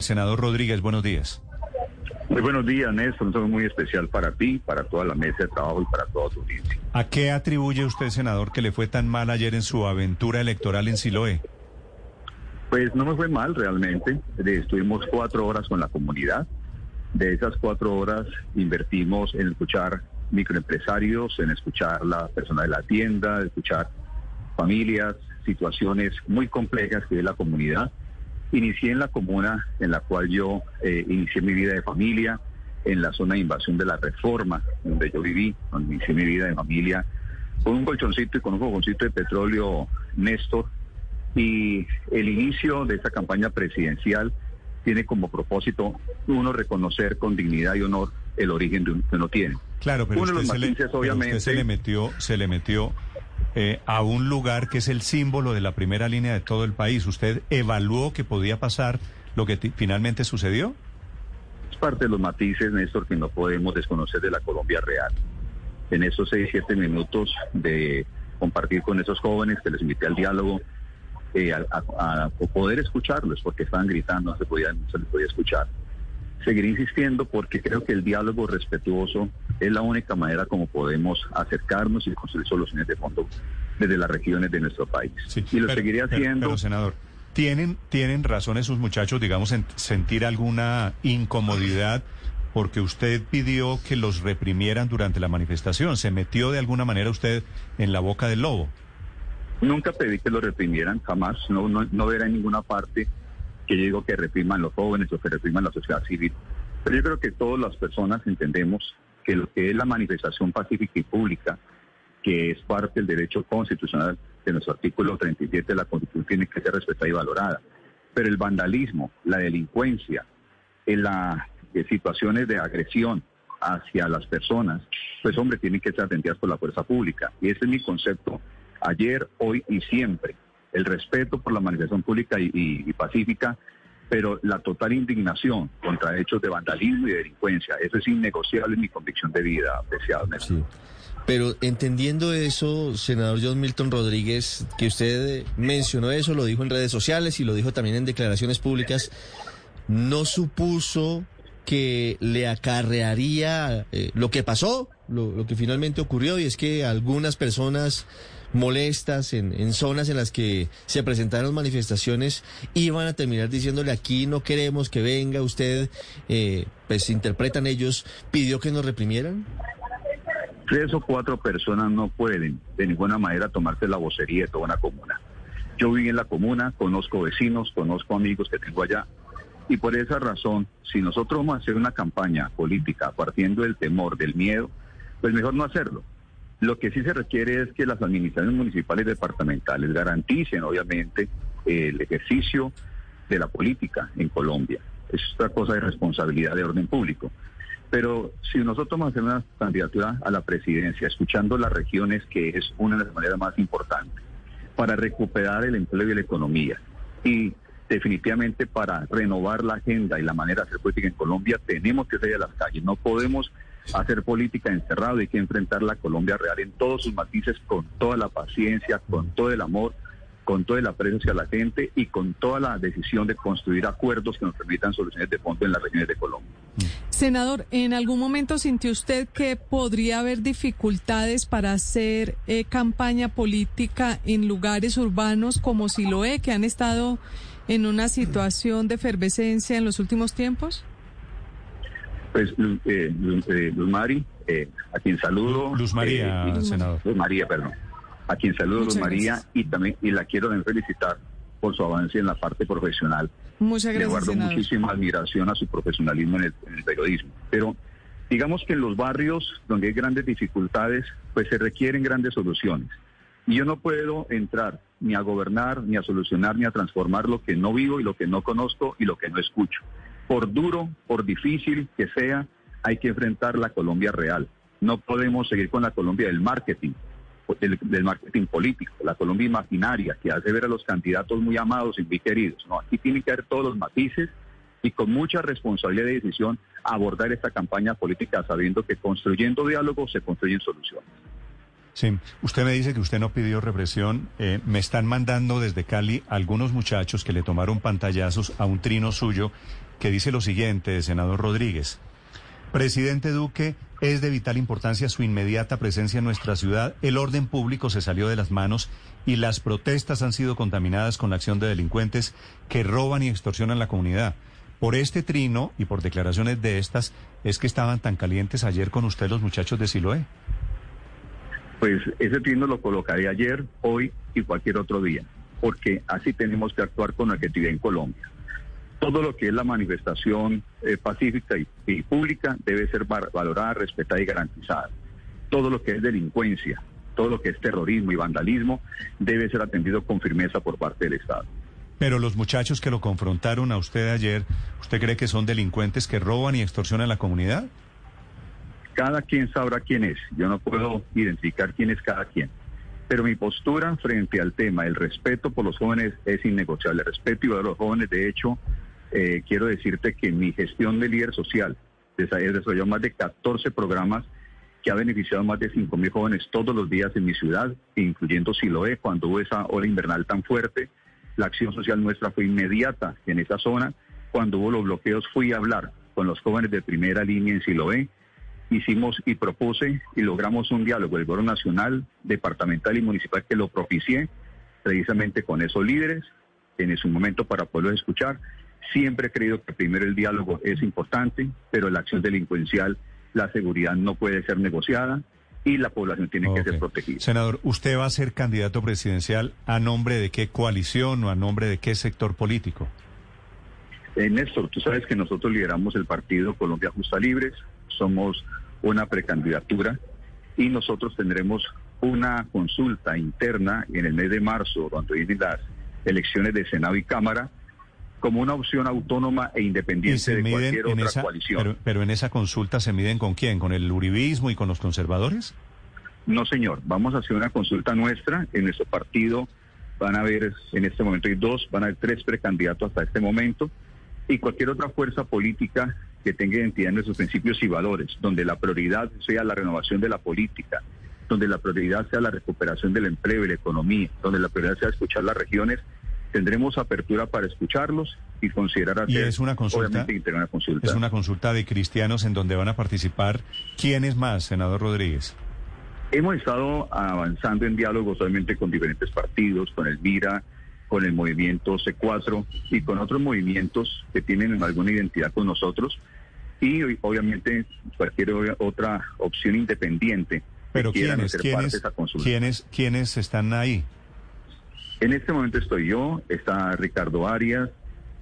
Senador Rodríguez, buenos días. Muy buenos días, Néstor. Un saludo muy especial para ti, para toda la mesa de trabajo y para toda tu audiencia. ¿A qué atribuye usted, senador, que le fue tan mal ayer en su aventura electoral en Siloé? Pues no me fue mal realmente. Estuvimos cuatro horas con la comunidad. De esas cuatro horas invertimos en escuchar microempresarios, en escuchar la persona de la tienda, escuchar familias, situaciones muy complejas que vive la comunidad. Inicié en la comuna en la cual yo eh, inicié mi vida de familia, en la zona de invasión de la reforma, donde yo viví, donde inicié mi vida de familia, con un colchoncito y con un fogoncito de petróleo, Néstor, y el inicio de esta campaña presidencial tiene como propósito, uno, reconocer con dignidad y honor el origen de que uno tiene. Claro, pero, Uno de usted, los se le, matices, pero obviamente- usted se le metió, se le metió eh, a un lugar que es el símbolo de la primera línea de todo el país. ¿Usted evaluó que podía pasar lo que finalmente sucedió? Es parte de los matices, Néstor, que no podemos desconocer de la Colombia real. En esos seis, siete minutos de compartir con esos jóvenes que les invité al diálogo, eh, a, poder escucharlos, porque estaban gritando, no se, podía, no se les podía escuchar. Seguiré insistiendo porque creo que el diálogo respetuoso es la única manera como podemos acercarnos y construir soluciones de fondo desde las regiones de nuestro país. Sí, y lo pero- seguiré haciendo. Pero, senador, ¿tienen, ¿tienen razón esos muchachos, digamos, en sentir alguna incomodidad porque usted pidió que los reprimieran durante la manifestación? ¿Se metió de alguna manera usted en la boca del lobo? Nunca pedí que lo reprimieran, jamás. No, no, no verá en ninguna parte que yo digo que repriman los jóvenes o que repriman la sociedad civil. Pero yo creo que todas las personas entendemos que lo que es la manifestación pacífica y pública, que es parte del derecho constitucional de nuestro artículo 37 de la Constitución, tiene que ser respetada y valorada. Pero el vandalismo, la delincuencia, en las situaciones de agresión hacia las personas, pues hombre, tienen que ser atendidas por la fuerza pública. Y ese es mi concepto ayer, hoy y siempre. El respeto por la manifestación pública y, y- pacífica, pero la total indignación contra hechos de vandalismo y de delincuencia. Eso es innegociable en mi convicción de vida, Néstor. Sí. Pero entendiendo eso, senador John Milton Rodríguez, que usted mencionó eso, lo dijo en redes sociales y lo dijo también en declaraciones públicas, ¿no supuso que le acarrearía eh, lo que pasó, lo, que finalmente ocurrió? Y es que algunas personas molestas en, zonas en las que se presentaron manifestaciones iban a terminar diciéndole aquí no queremos que venga usted, eh, pues interpretan ellos, pidió que nos reprimieran. Tres o cuatro personas no pueden de ninguna manera tomarse la vocería de toda una comuna. Yo viví en la comuna, conozco vecinos, conozco amigos que tengo allá. Y por esa razón, si nosotros vamos a hacer una campaña política partiendo del temor, del miedo, pues mejor no hacerlo. Lo que sí se requiere es que las administraciones municipales y departamentales garanticen, obviamente, el ejercicio de la política en Colombia. Es otra cosa de responsabilidad de orden público. Pero si nosotros vamos a hacer una candidatura a la presidencia, escuchando las regiones, que es una de las maneras más importantes, para recuperar el empleo y la economía, y definitivamente para renovar la agenda y la manera de hacer política en Colombia, tenemos que salir a las calles. No podemos hacer política encerrado, hay que enfrentar la Colombia real en todos sus matices, con toda la paciencia, con todo el amor, con todo el aprecio hacia la gente y con toda la decisión de construir acuerdos que nos permitan soluciones de fondo en las regiones de Colombia. Senador, ¿en algún momento sintió usted que podría haber dificultades para hacer eh, campaña política en lugares urbanos como Siloé, que han estado en una situación de efervescencia en los últimos tiempos? Pues Luz, eh, Luz- eh, Luz Mari, eh, a quien saludo. Luz María, eh, y- senador. Luz María, perdón. A quien saludo, Luz María, gracias. y también y la quiero también felicitar por su avance en la parte profesional. Muchas Le gracias, guardo senador. muchísima admiración a su profesionalismo en el, en el periodismo. Pero digamos que en los barrios donde hay grandes dificultades, pues se requieren grandes soluciones. Y yo no puedo entrar ni a gobernar, ni a solucionar, ni a transformar lo que no vivo y lo que no conozco y lo que no escucho. Por duro, por difícil que sea, hay que enfrentar la Colombia real. No podemos seguir con la Colombia del marketing, del, marketing político, la Colombia imaginaria, que hace ver a los candidatos muy amados y muy queridos. No, aquí tienen que haber todos los matices y con mucha responsabilidad de decisión abordar esta campaña política sabiendo que construyendo diálogo se construyen soluciones. Sí, usted me dice que usted no pidió represión. Eh, me están mandando desde Cali algunos muchachos que le tomaron pantallazos a un trino suyo que dice lo siguiente, senador Rodríguez. Presidente Duque, es de vital importancia su inmediata presencia en nuestra ciudad. El orden público se salió de las manos y las protestas han sido contaminadas con la acción de delincuentes que roban y extorsionan la comunidad. Por este trino y por declaraciones de estas, es que estaban tan calientes ayer con usted los muchachos de Siloé. Pues ese trino lo colocaré ayer, hoy y cualquier otro día, porque así tenemos que actuar con objetividad en Colombia. Todo lo que es la manifestación eh, pacífica y, pública debe ser valorada, respetada y garantizada. Todo lo que es delincuencia, todo lo que es terrorismo y vandalismo debe ser atendido con firmeza por parte del Estado. Pero los muchachos que lo confrontaron a usted ayer, ¿usted cree que son delincuentes que roban y extorsionan a la comunidad? Cada quien sabrá quién es. Yo no puedo identificar quién es cada quien. Pero mi postura frente al tema, el respeto por los jóvenes es innegociable. El respeto a los jóvenes, de hecho, eh, quiero decirte que mi gestión de líder social desarrolló más de 14 programas que ha beneficiado a más de 5 mil jóvenes todos los días en mi ciudad, incluyendo Siloé, cuando hubo esa ola invernal tan fuerte. La acción social nuestra fue inmediata en esa zona. Cuando hubo los bloqueos fui a hablar con los jóvenes de primera línea en Siloé. Hicimos y propuse y logramos un diálogo del gobierno nacional, departamental y municipal que lo propicié precisamente con esos líderes en su momento para poderlos escuchar Siempre he creído que primero el diálogo es importante, pero la acción delincuencial, la seguridad no puede ser negociada y la población tiene que ser protegida. Senador, ¿usted va a ser candidato presidencial a nombre de qué coalición o a nombre de qué sector político? Eh, Néstor, tú sabes que nosotros lideramos el partido Colombia Justa Libres, somos una precandidatura y nosotros tendremos una consulta interna en el mes de marzo, cuando vienen las elecciones de Senado y Cámara, como una opción autónoma e independiente de cualquier otra coalición. Pero, en esa consulta se miden con quién, con el uribismo y con los conservadores? No, señor. Vamos a hacer una consulta nuestra. En nuestro partido van a haber, en este momento hay dos, van a haber tres precandidatos hasta este momento. Y cualquier otra fuerza política que tenga identidad en nuestros principios y valores, donde la prioridad sea la renovación de la política, donde la prioridad sea la recuperación del empleo y la economía, donde la prioridad sea escuchar las regiones tendremos apertura para escucharlos y considerar hacer, y es una consulta, una consulta. Es una consulta de cristianos en donde van a participar. ¿Quiénes más, senador Rodríguez? Hemos estado avanzando en diálogo solamente con diferentes partidos, con el MIRA, con el movimiento C4 y con otros movimientos que tienen alguna identidad con nosotros y obviamente cualquier otra opción independiente. Pero ¿quiénes, ¿quiénes, ¿quiénes, ¿quiénes están ahí? En este momento estoy yo, está Ricardo Arias,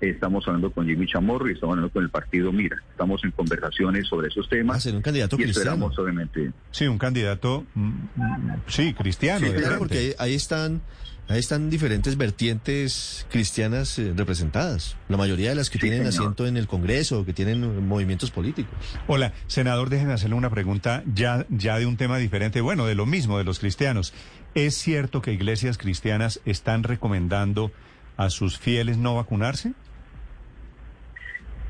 estamos hablando con Jimmy Chamorro y estamos hablando con el partido Mira. Estamos en conversaciones sobre esos temas. Hacer un candidato y cristiano. obviamente. Sí, un candidato, mm, mm, sí, cristiano. Sí, claro, porque ahí, están, ahí están diferentes vertientes cristianas eh, representadas. La mayoría de las que tienen asiento en el Congreso, que tienen movimientos políticos. Hola, senador, déjenme hacerle una pregunta ya, ya de un tema diferente, bueno, de lo mismo, de los cristianos. ¿Es cierto que iglesias cristianas están recomendando a sus fieles no vacunarse?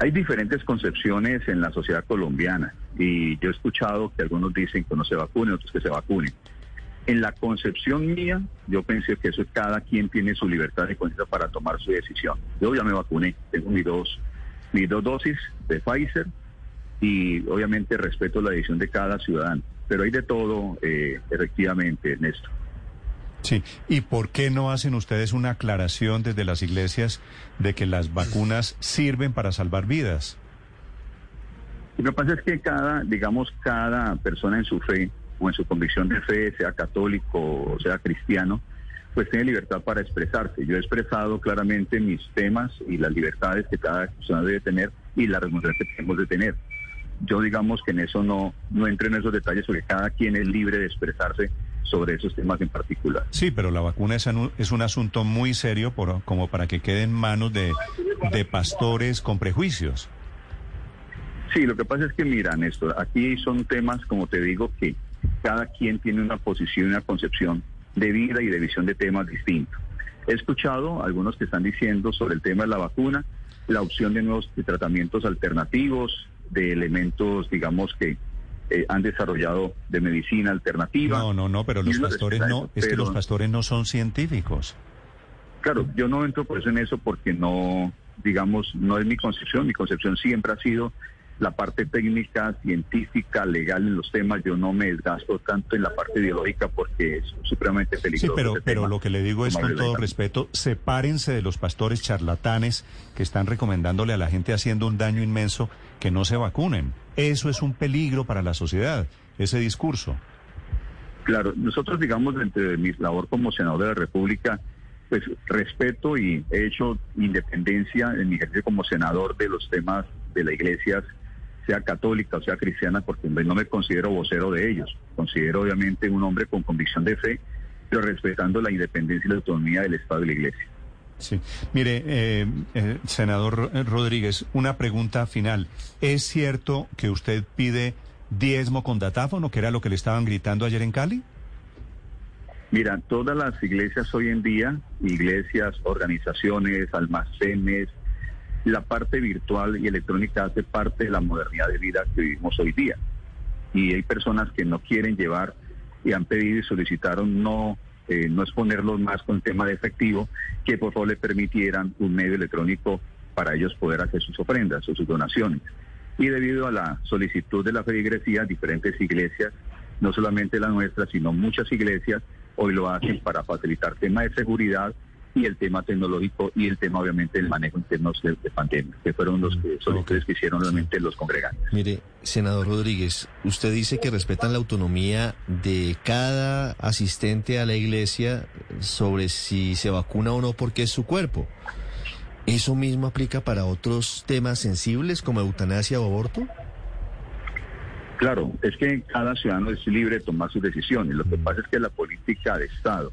Hay diferentes concepciones en la sociedad colombiana y yo he escuchado que algunos dicen que no se vacunen, otros que se vacunen. En la concepción mía, yo pensé que eso cada quien tiene su libertad de conciencia para tomar su decisión. Yo ya me vacuné, tengo mis dos, mis dos dosis de Pfizer y obviamente respeto la decisión de cada ciudadano. Pero hay de todo, eh, efectivamente, Néstor. Sí, ¿y por qué no hacen ustedes una aclaración desde las iglesias de que las vacunas sirven para salvar vidas? Lo que pasa es que cada, digamos, cada persona en su fe o en su convicción de fe, sea católico o sea cristiano, pues tiene libertad para expresarse. Yo he expresado claramente mis temas y las libertades que cada persona debe tener y la responsabilidad que tenemos de tener. Yo digamos que en eso no, no entro en esos detalles porque cada quien es libre de expresarse sobre esos temas en particular. Sí, pero la vacuna es, es un asunto muy serio por, como para que quede en manos de, de pastores con prejuicios. Sí, lo que pasa es que, mira, Néstor, aquí son temas, como te digo, que cada quien tiene una posición y una concepción de vida y de visión de temas distintos. He escuchado algunos que están diciendo sobre el tema de la vacuna, la opción de nuevos tratamientos alternativos, de elementos, digamos, que eh, han desarrollado de medicina alternativa. No, no, no, pero los pastores no, es que los pastores no son científicos. Claro, yo no entro por eso en eso porque no, digamos, no es mi concepción. Mi concepción siempre ha sido la parte técnica, científica, legal en los temas, yo no me desgasto tanto en la parte ideológica porque es supremamente peligroso. Sí, pero, pero lo que le digo es con todo respeto, sepárense de los pastores charlatanes que están recomendándole a la gente haciendo un daño inmenso que no se vacunen. Eso es un peligro para la sociedad, ese discurso. Claro, nosotros digamos dentro de mi labor como senador de la República, pues respeto y he hecho independencia en mi ejercicio como senador de los temas de la iglesia sea católica o sea cristiana, porque no me considero vocero de ellos. Considero obviamente un hombre con convicción de fe, pero respetando la independencia y la autonomía del Estado y la Iglesia. Sí. Mire, eh, eh, senador Rodríguez, una pregunta final. ¿Es cierto que usted pide diezmo con datáfono, que era lo que le estaban gritando ayer en Cali? Mira, todas las iglesias hoy en día, iglesias, organizaciones, almacenes, la parte virtual y electrónica hace parte de la modernidad de vida que vivimos hoy día. Y hay personas que no quieren llevar y han pedido y solicitaron no, eh, no exponerlos más con tema de efectivo, que por favor le permitieran un medio electrónico para ellos poder hacer sus ofrendas o sus donaciones. Y debido a la solicitud de la feligresía, diferentes iglesias, no solamente la nuestra, sino muchas iglesias, hoy lo hacen para facilitar tema de seguridad y el tema tecnológico y el tema obviamente del manejo en términos de, pandemia, que fueron los que, son que hicieron realmente los congregantes. Mire, senador Rodríguez, usted dice que respetan la autonomía de cada asistente a la iglesia sobre si se vacuna o no porque es su cuerpo. ¿Eso mismo aplica para otros temas sensibles como eutanasia o aborto? Claro, es que cada ciudadano es libre de tomar sus decisiones. Lo que pasa es que la política de Estado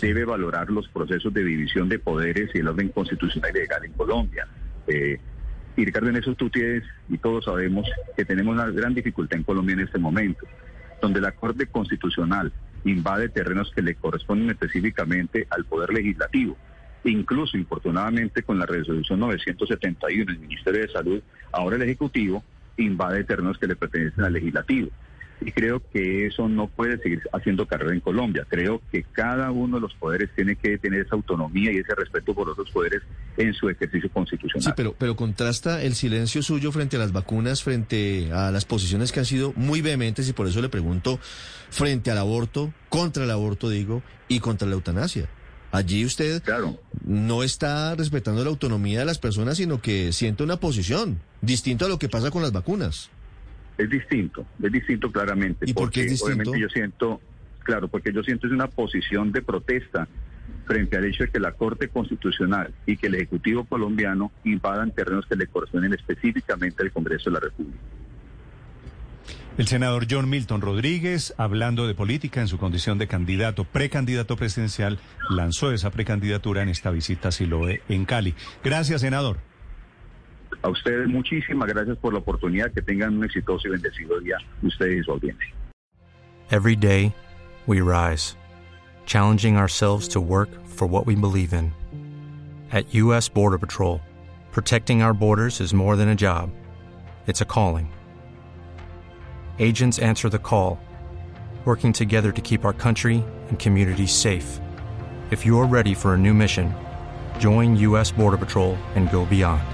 debe valorar los procesos de división de poderes y el orden constitucional y legal en Colombia. Eh, y Ricardo, en eso tú tienes, y todos sabemos, que tenemos una gran dificultad en Colombia en este momento, donde la Corte Constitucional invade terrenos que le corresponden específicamente al Poder Legislativo. Incluso, infortunadamente, con la resolución 971 del Ministerio de Salud, ahora el Ejecutivo invade terrenos que le pertenecen al Legislativo y creo que eso no puede seguir haciendo carrera en Colombia. Creo que cada uno de los poderes tiene que tener esa autonomía y ese respeto por otros poderes en su ejercicio constitucional. Sí, pero, pero contrasta el silencio suyo frente a las vacunas, frente a las posiciones que han sido muy vehementes y por eso le pregunto, frente al aborto, contra el aborto digo, y contra la eutanasia. Allí usted claro. no está respetando la autonomía de las personas, sino que siente una posición, distinto a lo que pasa con las vacunas. Es distinto, es distinto claramente. ¿Y por qué es distinto? Obviamente yo siento, claro, porque yo siento es una posición de protesta frente al hecho de que la Corte Constitucional y que el Ejecutivo colombiano invadan terrenos que le corresponden específicamente al Congreso de la República. El senador John Milton Rodríguez, hablando de política en su condición de candidato, precandidato presidencial, lanzó esa precandidatura en esta visita a Siloe en Cali. Gracias, senador. A ustedes muchísimas gracias por la oportunidad. Que tengan un exitoso y bendecido día ustedes y su audiencia. Every day we rise, challenging ourselves to work for what we believe in. At US Border Patrol, protecting our borders is more than a job. It's a calling. Agents answer the call, working together to keep our country and communities safe. If you're ready for a new mission, join US Border Patrol and go beyond.